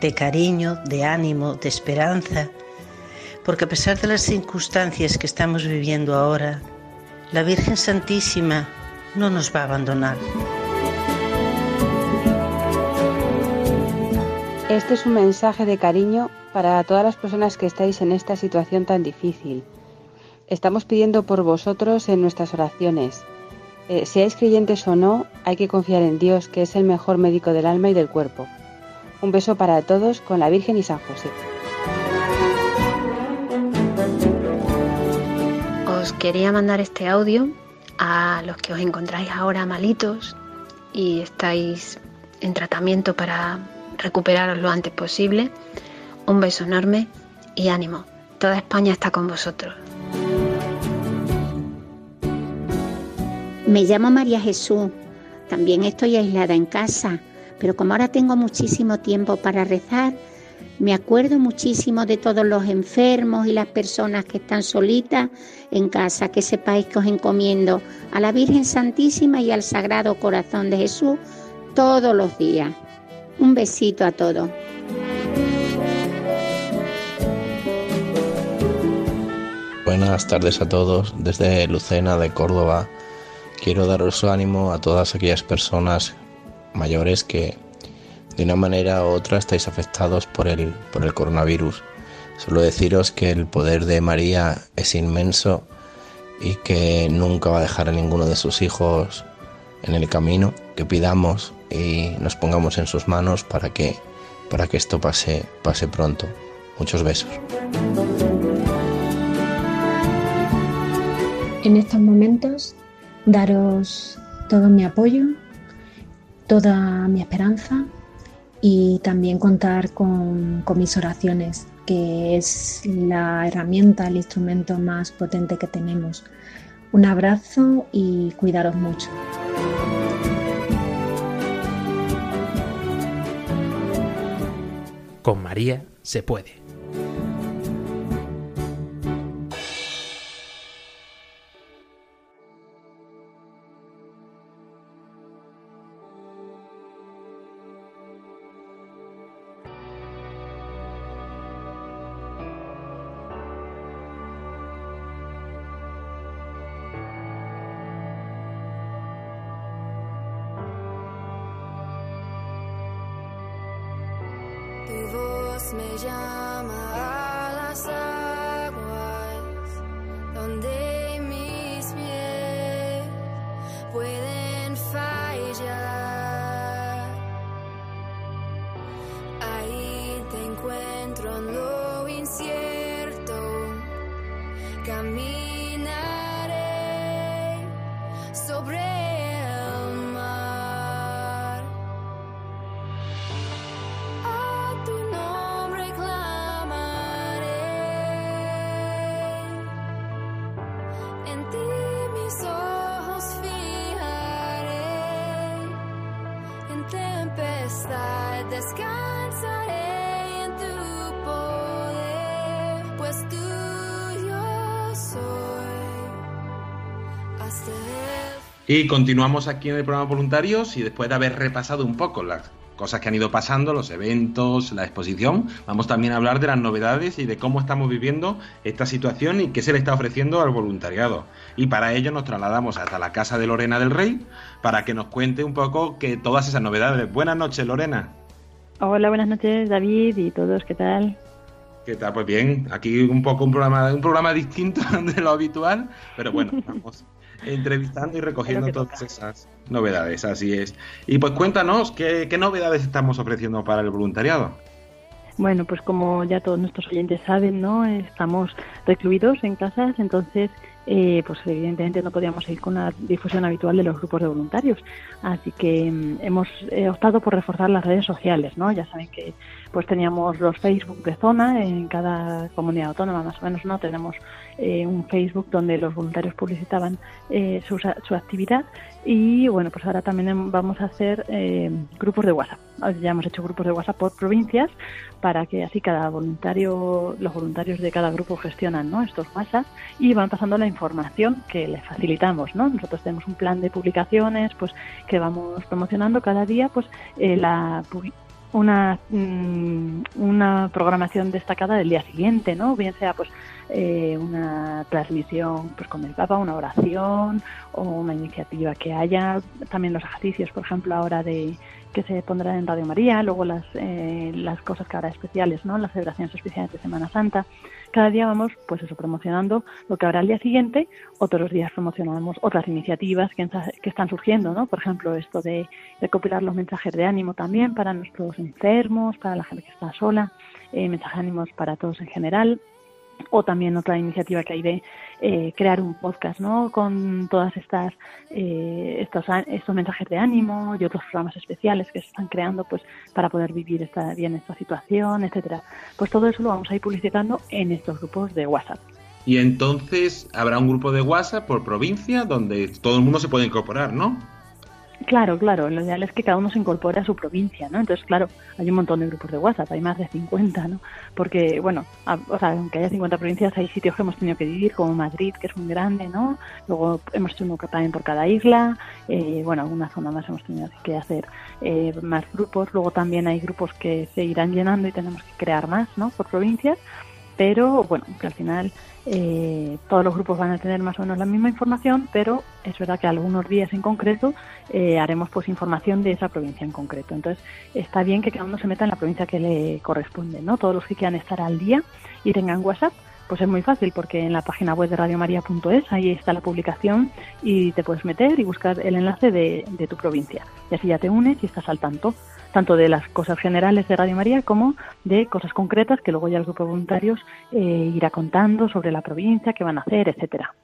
Speaker 23: de cariño, de ánimo, de esperanza, porque a pesar de las circunstancias que estamos viviendo ahora, la Virgen Santísima no nos va a abandonar.
Speaker 24: Este es un mensaje de cariño para todas las personas que estáis en esta situación tan difícil. Estamos pidiendo por vosotros en nuestras oraciones. Eh, seáis creyentes o no, hay que confiar en Dios, que es el mejor médico del alma y del cuerpo. Un beso para todos con la Virgen y San José.
Speaker 25: Os quería mandar este audio a los que os encontráis ahora malitos y estáis en tratamiento para recuperaros lo antes posible. Un beso enorme y ánimo. Toda España está con vosotros.
Speaker 9: Me llamo María Jesús. También estoy aislada en casa, pero como ahora tengo muchísimo tiempo para rezar, me acuerdo muchísimo de todos los enfermos y las personas que están solitas en casa. Que sepáis que os encomiendo a la Virgen Santísima y al Sagrado Corazón de Jesús todos los días. Un besito a todos.
Speaker 26: Buenas tardes a todos. Desde Lucena de Córdoba quiero daros ánimo a todas aquellas personas mayores que de una manera u otra estáis afectados por el, por el coronavirus. Solo deciros que el poder de María es inmenso y que nunca va a dejar a ninguno de sus hijos en el camino, que pidamos y nos pongamos en sus manos para que, para que esto pase, pase pronto. Muchos besos.
Speaker 27: En estos momentos, daros todo mi apoyo, toda mi esperanza y también contar con, con mis oraciones, que es la herramienta, el instrumento más potente que tenemos. Un abrazo y cuidaros mucho.
Speaker 15: Con María se puede.
Speaker 2: Y continuamos aquí en el programa Voluntarios y después de haber repasado un poco las cosas que han ido pasando, los eventos, la exposición. Vamos también a hablar de las novedades y de cómo estamos viviendo esta situación y qué se le está ofreciendo al voluntariado. Y para ello nos trasladamos hasta la casa de Lorena del Rey para que nos cuente un poco que todas esas novedades. Buenas noches, Lorena.
Speaker 28: Hola, buenas noches, David y todos, ¿qué tal?
Speaker 2: ¿Qué tal? Pues bien, aquí un poco un programa, un programa distinto de lo habitual, pero bueno, vamos entrevistando y recogiendo todas esas novedades, así es. Y pues cuéntanos, ¿qué, ¿qué novedades estamos ofreciendo para el voluntariado?
Speaker 28: Bueno, pues como ya todos nuestros oyentes saben, ¿no? Estamos recluidos en casas, entonces eh, pues evidentemente no podíamos ir con la difusión habitual de los grupos de voluntarios. Así que mm, hemos eh, optado por reforzar las redes sociales, ¿no? Ya saben que pues teníamos los Facebook de zona en cada comunidad autónoma, más o menos, ¿no? Tenemos eh, un Facebook donde los voluntarios publicitaban su, su, actividad y bueno, pues ahora también vamos a hacer grupos de WhatsApp. Ya hemos hecho grupos de WhatsApp por provincias para que así cada voluntario, los voluntarios de cada grupo gestionan ¿no? estos WhatsApp y van pasando la información que les facilitamos. ¿no? Nosotros tenemos un plan de publicaciones pues que vamos promocionando cada día pues eh, la una, mm, una programación destacada del día siguiente, ¿no? Bien sea pues eh, una transmisión pues con el Papa, una oración o una iniciativa que haya, también los ejercicios, por ejemplo, ahora de que se pondrán en Radio María, luego las, eh, las cosas que habrá especiales, ¿no? Las celebraciones especiales de Semana Santa. Cada día vamos, pues eso, promocionando lo que habrá el día siguiente, otros días promocionamos otras iniciativas que, que están surgiendo, ¿no? Por ejemplo, esto de recopilar los mensajes de ánimo también para nuestros enfermos, para la gente que está sola, eh, mensajes de ánimos para todos en general, o también otra iniciativa que hay de eh, crear un podcast ¿no? con todas estas eh, estos, estos mensajes de ánimo y otros programas especiales que se están creando pues para poder vivir esta, bien esta situación etcétera pues todo eso lo vamos a ir publicitando en estos grupos de WhatsApp
Speaker 2: y entonces habrá un grupo de WhatsApp por provincia donde todo el mundo se puede incorporar ¿no?
Speaker 28: Claro, claro, lo ideal es que cada uno se incorpore a su provincia, ¿no? Entonces, claro, hay un montón de grupos de WhatsApp, hay más de 50, ¿no? Porque, bueno, o sea, aunque haya 50 provincias, hay sitios que hemos tenido que vivir, como Madrid, que es muy grande, ¿no? Luego hemos hecho uno también por cada isla, eh, bueno, alguna zona más hemos tenido que hacer eh, más grupos, luego también hay grupos que se irán llenando y tenemos que crear más, ¿no? Por provincias, pero, bueno, que al final eh, todos los grupos van a tener más o menos la misma información, pero es verdad que algunos días en concreto eh, haremos pues información de esa provincia en concreto. Entonces está bien que cada uno se meta en la provincia que le corresponde, ¿no? Todos los que quieran estar al día y tengan WhatsApp, pues es muy fácil porque en la página web de radiomaria.es ahí está la publicación y te puedes meter y buscar el enlace de, de tu provincia. Y así ya te unes y estás al tanto tanto de las cosas generales de Radio María como de cosas concretas que luego ya el grupo de voluntarios eh, irá contando sobre la provincia, qué van a hacer, etcétera.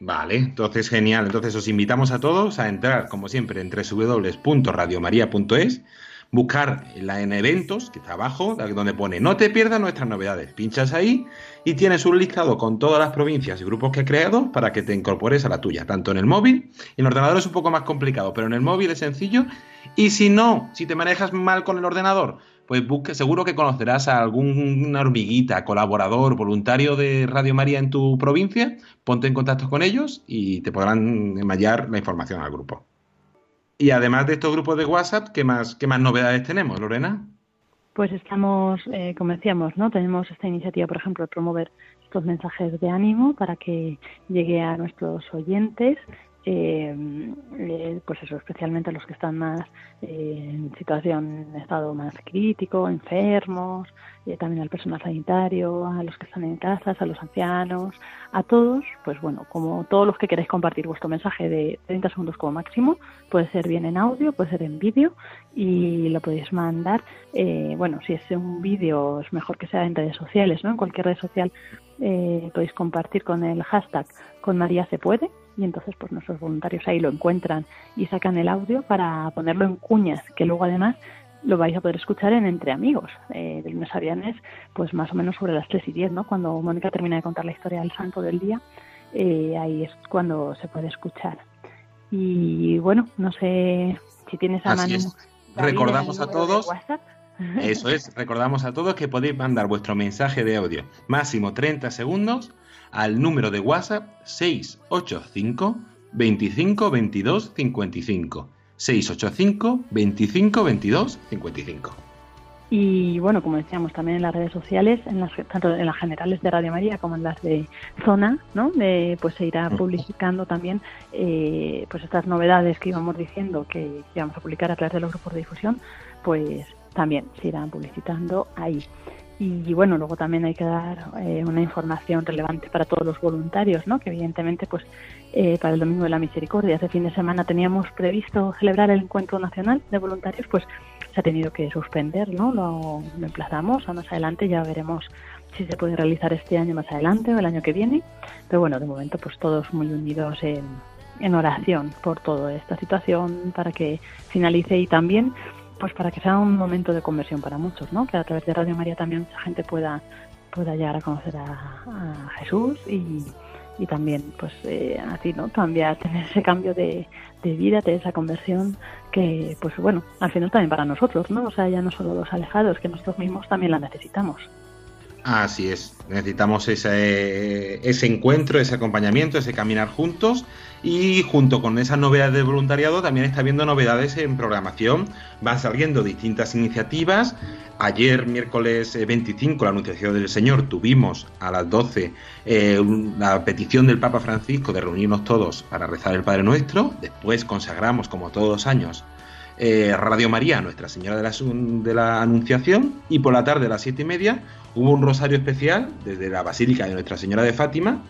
Speaker 2: Vale, entonces genial. Entonces os invitamos a todos a entrar, como siempre, en www.radiomaria.es buscar la en eventos, que está abajo, donde pone no te pierdas nuestras novedades. Pinchas ahí y tienes un listado con todas las provincias y grupos que he creado para que te incorpores a la tuya, tanto en el móvil, en el ordenador es un poco más complicado, pero en el móvil es sencillo. Y si no, si te manejas mal con el ordenador, pues busque, seguro que conocerás a alguna hormiguita, colaborador, voluntario de Radio María en tu provincia, ponte en contacto con ellos y te podrán enmayar la información al grupo. Y además de estos grupos de WhatsApp, ¿qué más, qué más novedades tenemos, Lorena?
Speaker 28: Pues estamos, eh, como decíamos, ¿no? Tenemos esta iniciativa, por ejemplo, de promover estos mensajes de ánimo para que llegue a nuestros oyentes eh, eh, pues eso, especialmente los que están más eh, en situación, en estado más crítico, enfermos, eh, también al personal sanitario, a los que están en casas, a los ancianos, a todos, pues bueno, como todos los que queréis compartir vuestro mensaje de 30 segundos como máximo, puede ser bien en audio, puede ser en vídeo y lo podéis mandar, bueno, si es un vídeo es mejor que sea en redes sociales, ¿no? En cualquier red social podéis compartir con el hashtag con María se puede y entonces pues nuestros voluntarios ahí lo encuentran y sacan el audio para ponerlo en cuñas, que luego además lo vais a poder escuchar en Entre Amigos, eh, del lunes a viernes, pues más o menos sobre las 3 y 10, ¿no? Cuando Mónica termina de contar la historia del santo del día, eh, ahí es cuando se puede escuchar. Y bueno, no sé si tienes a mano...
Speaker 2: Recordamos a todos... Eso es, recordamos a todos que podéis mandar vuestro mensaje de audio, máximo 30 segundos, al número de WhatsApp 685 25 22 55. 685 25 22 55.
Speaker 28: Y bueno, como decíamos, también en las redes sociales, en las, tanto en las generales de Radio María como en las de Zona, ¿no? De, pues se irá publicando también eh, pues estas novedades que íbamos diciendo que íbamos a publicar a través de los grupos de difusión, pues también se irán publicitando ahí. Y, bueno, luego también hay que dar eh, una información relevante para todos los voluntarios, ¿no? Que evidentemente, pues eh, para el Domingo de la Misericordia, hace fin de semana teníamos previsto celebrar el Encuentro Nacional de Voluntarios, pues se ha tenido que suspender, ¿no? Lo, emplazamos a más adelante, ya veremos si se puede realizar este año más adelante o el año que viene. Pero bueno, de momento pues todos muy unidos en, en oración por toda esta situación para que finalice y también pues para que sea un momento de conversión para muchos, ¿no? Que a través de Radio María también mucha gente pueda pueda llegar a conocer a, Jesús y, y también pues eh, así no cambiar tener ese cambio de, de vida de esa conversión que pues bueno al final también para nosotros no o sea ya no solo los alejados que nosotros mismos también la necesitamos
Speaker 2: Así es, necesitamos ese, ese encuentro, ese acompañamiento, ese caminar juntos. Y junto con esas novedades de voluntariado también está habiendo novedades en programación, van saliendo distintas iniciativas. Ayer, miércoles 25, eh, la Anunciación del Señor, tuvimos a las 12 eh, la petición del Papa Francisco de reunirnos todos para rezar el Padre Nuestro, después consagramos como todos los años eh, Radio María, Nuestra Señora de la, Anunciación, y por la tarde a las siete y media hubo un rosario especial desde la Basílica de Nuestra Señora de Fátima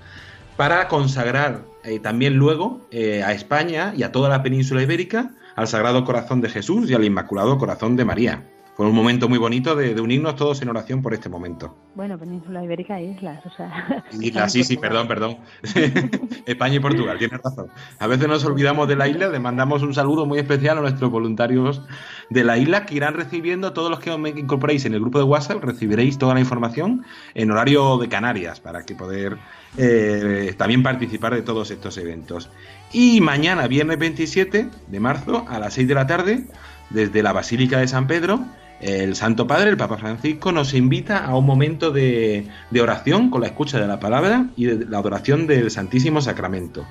Speaker 2: para consagrar eh, también luego eh, a España y a toda la península ibérica al Sagrado Corazón de Jesús y al Inmaculado Corazón de María. Fue un momento muy bonito de, unirnos todos en oración por este momento.
Speaker 28: Bueno, península ibérica e islas, o sea...
Speaker 2: Islas, sí, sí, perdón, perdón. España y Portugal, tienes razón. A veces nos olvidamos de la isla, le mandamos un saludo muy especial a nuestros voluntarios de la isla que irán recibiendo, todos los que os incorporéis en el grupo de WhatsApp, recibiréis toda la información en horario de Canarias para que poder eh, también participar de todos estos eventos. Y mañana, viernes 27 de marzo, a las 6 de la tarde, desde la Basílica de San Pedro, el Santo Padre, el Papa Francisco, nos invita a un momento de, oración con la escucha de la palabra y de la adoración del Santísimo Sacramento.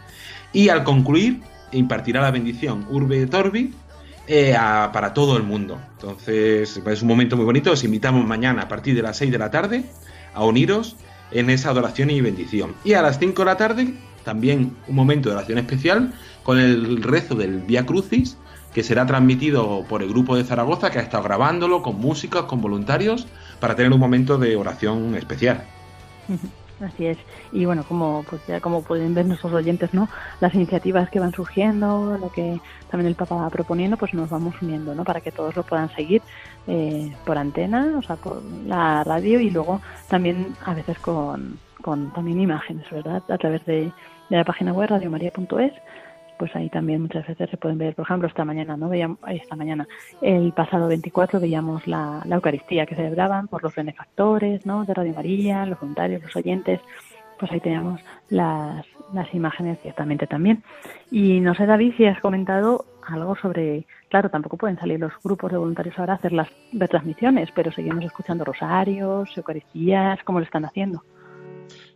Speaker 2: Y al concluir, impartirá la bendición Urbe et eh, para todo el mundo. Entonces, es un momento muy bonito. Os invitamos mañana a partir de las 6 de la tarde a uniros en esa adoración y bendición. Y a las 5 de la tarde, también un momento de oración especial con el rezo del Via Crucis que será transmitido por el grupo de Zaragoza que ha estado grabándolo con músicos, con voluntarios, para tener un momento de oración especial.
Speaker 28: Así es. Y bueno, como pues ya como pueden ver nuestros oyentes, ¿no? Las iniciativas que van surgiendo, lo que también el Papa va proponiendo, pues nos vamos uniendo, ¿no? Para que todos lo puedan seguir eh, por antena, o sea, por la radio y luego también a veces con, con también imágenes, ¿verdad? A través de, de la página web radiomaria.es pues ahí también muchas veces se pueden ver, por ejemplo, esta mañana, ¿no? Veíamos, esta mañana, el pasado 24 veíamos la, Eucaristía que celebraban por los benefactores, ¿no? De Radio María, los voluntarios, los oyentes, pues ahí teníamos las, las imágenes ciertamente también. Y no sé, David, si has comentado algo sobre, claro, tampoco pueden salir los grupos de voluntarios ahora a hacer las retransmisiones, pero seguimos escuchando rosarios, Eucaristías, ¿cómo lo están haciendo?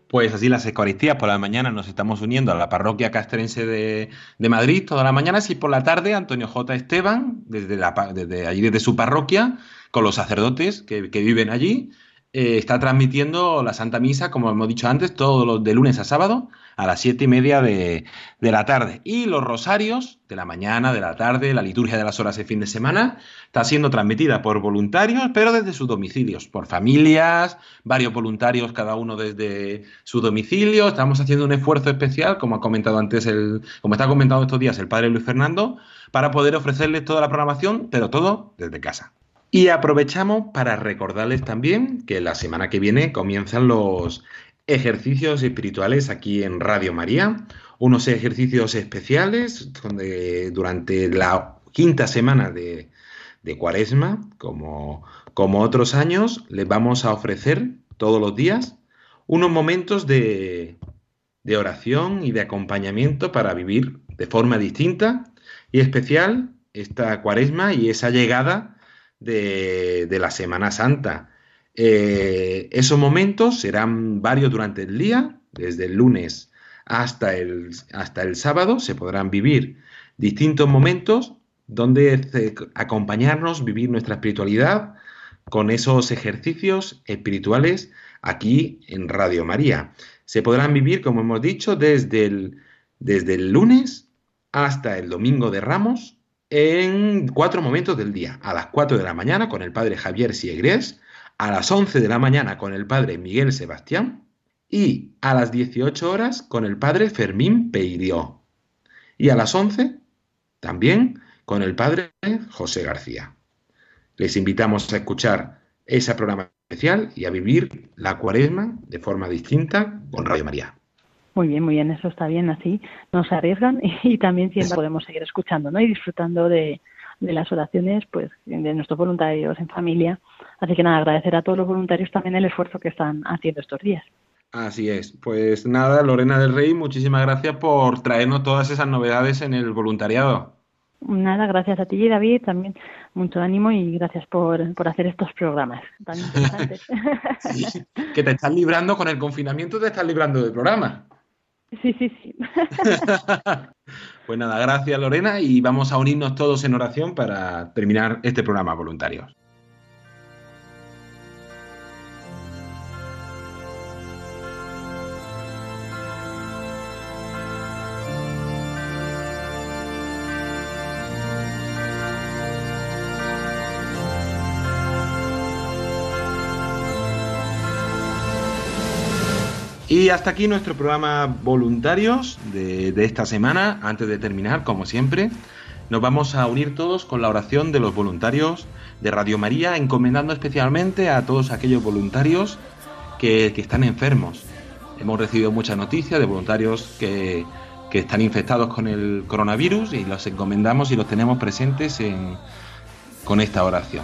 Speaker 2: Pues así las Eucaristías por la mañana nos estamos uniendo a la parroquia castrense de, Madrid toda la mañana y por la tarde Antonio J. Esteban, desde, la, desde allí, desde su parroquia, con los sacerdotes que, que viven allí, eh, está transmitiendo la Santa Misa, como hemos dicho antes, todos los de lunes a sábado a las siete y media de, la tarde. Y los rosarios de la mañana, de la tarde, la liturgia de las horas de fin de semana, está siendo transmitida por voluntarios, pero desde sus domicilios, por familias, varios voluntarios, cada uno desde su domicilio. Estamos haciendo un esfuerzo especial, como ha comentado antes el, como está comentando estos días el padre Luis Fernando, para poder ofrecerles toda la programación, pero todo desde casa. Y aprovechamos para recordarles también que la semana que viene comienzan los ejercicios espirituales aquí en Radio María, unos ejercicios especiales donde durante la quinta semana de, Cuaresma, como, como otros años, les vamos a ofrecer todos los días unos momentos de, de oración y de acompañamiento para vivir de forma distinta y especial esta Cuaresma y esa llegada de, la Semana Santa. Eh, esos momentos serán varios durante el día, desde el lunes hasta el, hasta el sábado, se podrán vivir distintos momentos donde acompañarnos, vivir nuestra espiritualidad con esos ejercicios espirituales aquí en Radio María. Se podrán vivir, como hemos dicho, desde el, desde el lunes hasta el domingo de Ramos en cuatro momentos del día. A las 4 de la mañana con el padre Javier Siegres, a las 11 de la mañana con el padre Miguel Sebastián y a las 18 horas con el padre Fermín Peirió. Y a las 11 también con el padre José García. Les invitamos a escuchar ese programa especial y a vivir la cuaresma de forma distinta con Radio María.
Speaker 28: Muy bien, muy bien, eso está bien, así nos arriesgan y, también siempre podemos seguir escuchando ¿no? y disfrutando de, de las oraciones pues de nuestros voluntarios en familia. Así que nada, agradecer a todos los voluntarios también el esfuerzo que están haciendo estos días.
Speaker 2: Así es. Pues nada, Lorena del Rey, muchísimas gracias por traernos todas esas novedades en el voluntariado.
Speaker 28: Nada, gracias a ti, David, también mucho ánimo y gracias por, por hacer estos programas tan interesantes.
Speaker 2: que te estás librando con el confinamiento, te estás librando del programa.
Speaker 28: Sí, sí, sí.
Speaker 2: pues nada, gracias Lorena y vamos a unirnos todos en oración para terminar este programa voluntarios. Y hasta aquí nuestro programa voluntarios de, esta semana. Antes de terminar, como siempre, nos vamos a unir todos con la oración de los voluntarios de Radio María, encomendando especialmente a todos aquellos voluntarios que, están enfermos. Hemos recibido muchas noticias de voluntarios que, que, están infectados con el coronavirus y los encomendamos y los tenemos presentes en, con esta oración.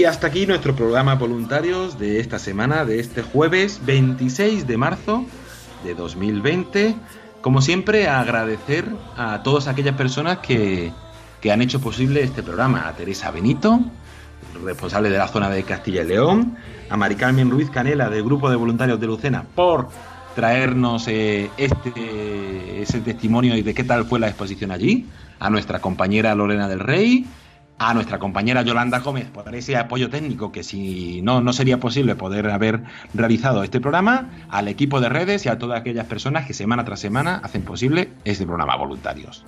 Speaker 2: Y hasta aquí nuestro programa voluntarios de esta semana, de este jueves 26 de marzo de 2020. Como siempre, agradecer a todas aquellas personas que, que han hecho posible este programa. A Teresa Benito, responsable de la zona de Castilla y León, a Mari Carmen Ruiz Canela del Grupo de Voluntarios de Lucena por traernos eh, este, ese testimonio y de qué tal fue la exposición allí, a nuestra compañera Lorena del Rey, a nuestra compañera Yolanda Gómez por ese apoyo técnico que si no, no sería posible poder haber realizado este programa, al equipo de redes y a todas aquellas personas que semana tras semana hacen posible este programa voluntarios.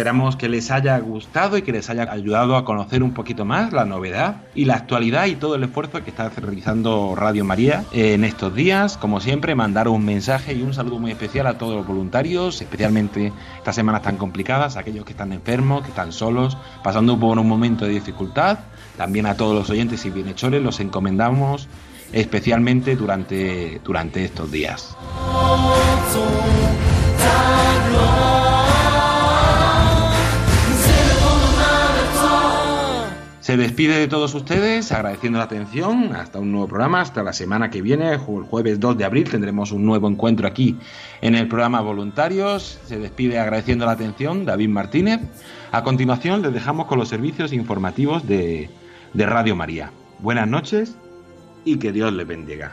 Speaker 2: Esperamos que les haya gustado y que les haya ayudado a conocer un poquito más la novedad y la actualidad y todo el esfuerzo que está realizando Radio María en estos días. Como siempre, mandar un mensaje y un saludo muy especial a todos los voluntarios, especialmente estas semanas tan complicadas, aquellos que están enfermos, que están solos, pasando por un momento de dificultad. También a todos los oyentes y bienhechores los encomendamos especialmente durante, durante estos días. Se despide de todos ustedes agradeciendo la atención. Hasta un nuevo programa, hasta la semana que viene, el jueves 2 de abril, tendremos un nuevo encuentro aquí en el programa Voluntarios. Se despide agradeciendo la atención David Martínez. A continuación les dejamos con los servicios informativos de, de Radio María. Buenas noches y que Dios les bendiga.